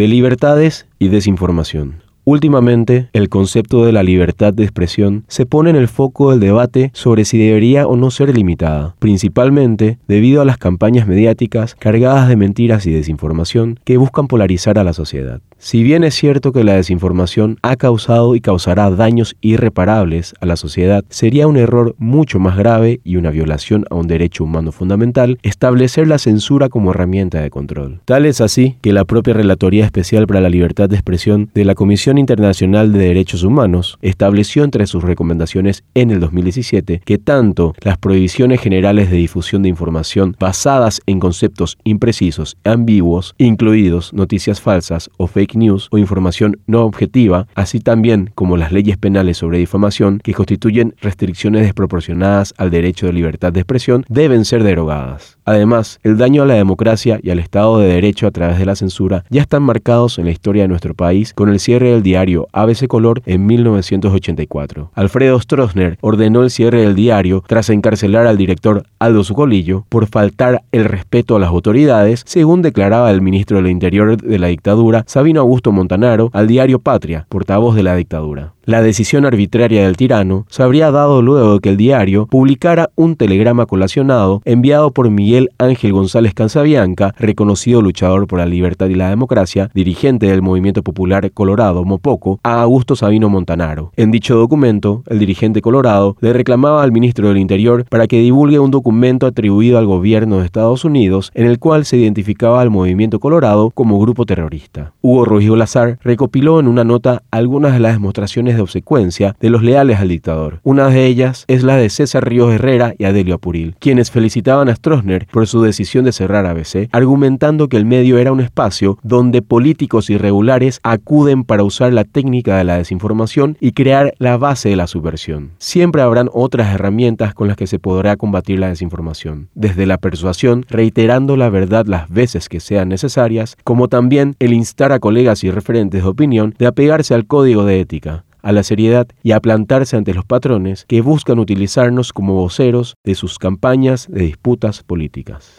de libertades y desinformación. Últimamente, el concepto de la libertad de expresión se pone en el foco del debate sobre si debería o no ser limitada, principalmente debido a las campañas mediáticas cargadas de mentiras y desinformación que buscan polarizar a la sociedad. Si bien es cierto que la desinformación ha causado y causará daños irreparables a la sociedad, sería un error mucho más grave y una violación a un derecho humano fundamental establecer la censura como herramienta de control. Tal es así que la propia Relatoría Especial para la Libertad de Expresión de la Comisión Internacional de Derechos Humanos estableció entre sus recomendaciones en el 2017 que tanto las prohibiciones generales de difusión de información basadas en conceptos imprecisos, ambiguos, incluidos noticias falsas o fake news o información no objetiva, así también como las leyes penales sobre difamación que constituyen restricciones desproporcionadas al derecho de libertad de expresión, deben ser derogadas. Además, el daño a la democracia y al Estado de Derecho a través de la censura ya están marcados en la historia de nuestro país con el cierre del diario ABC Color en 1984. Alfredo Stroessner ordenó el cierre del diario tras encarcelar al director Aldo Zucolillo por faltar el respeto a las autoridades, según declaraba el ministro del Interior de la dictadura, Sabino Augusto Montanaro al diario Patria, portavoz de la dictadura. La decisión arbitraria del tirano se habría dado luego de que el diario publicara un telegrama colacionado enviado por Miguel Ángel González Cansabianca, reconocido luchador por la libertad y la democracia, dirigente del Movimiento Popular Colorado Mopoco, a Augusto Sabino Montanaro. En dicho documento, el dirigente colorado le reclamaba al ministro del Interior para que divulgue un documento atribuido al gobierno de Estados Unidos en el cual se identificaba al Movimiento Colorado como grupo terrorista. Hugo Ruggiero Lazar recopiló en una nota algunas de las demostraciones de de los leales al dictador. Una de ellas es la de César Ríos Herrera y Adelio Apuril, quienes felicitaban a Stroessner por su decisión de cerrar ABC, argumentando que el medio era un espacio donde políticos irregulares acuden para usar la técnica de la desinformación y crear la base de la subversión. Siempre habrán otras herramientas con las que se podrá combatir la desinformación, desde la persuasión, reiterando la verdad las veces que sean necesarias, como también el instar a colegas y referentes de opinión de apegarse al código de ética, a la seriedad y a plantarse ante los patrones que buscan utilizarnos como voceros de sus campañas de disputas políticas.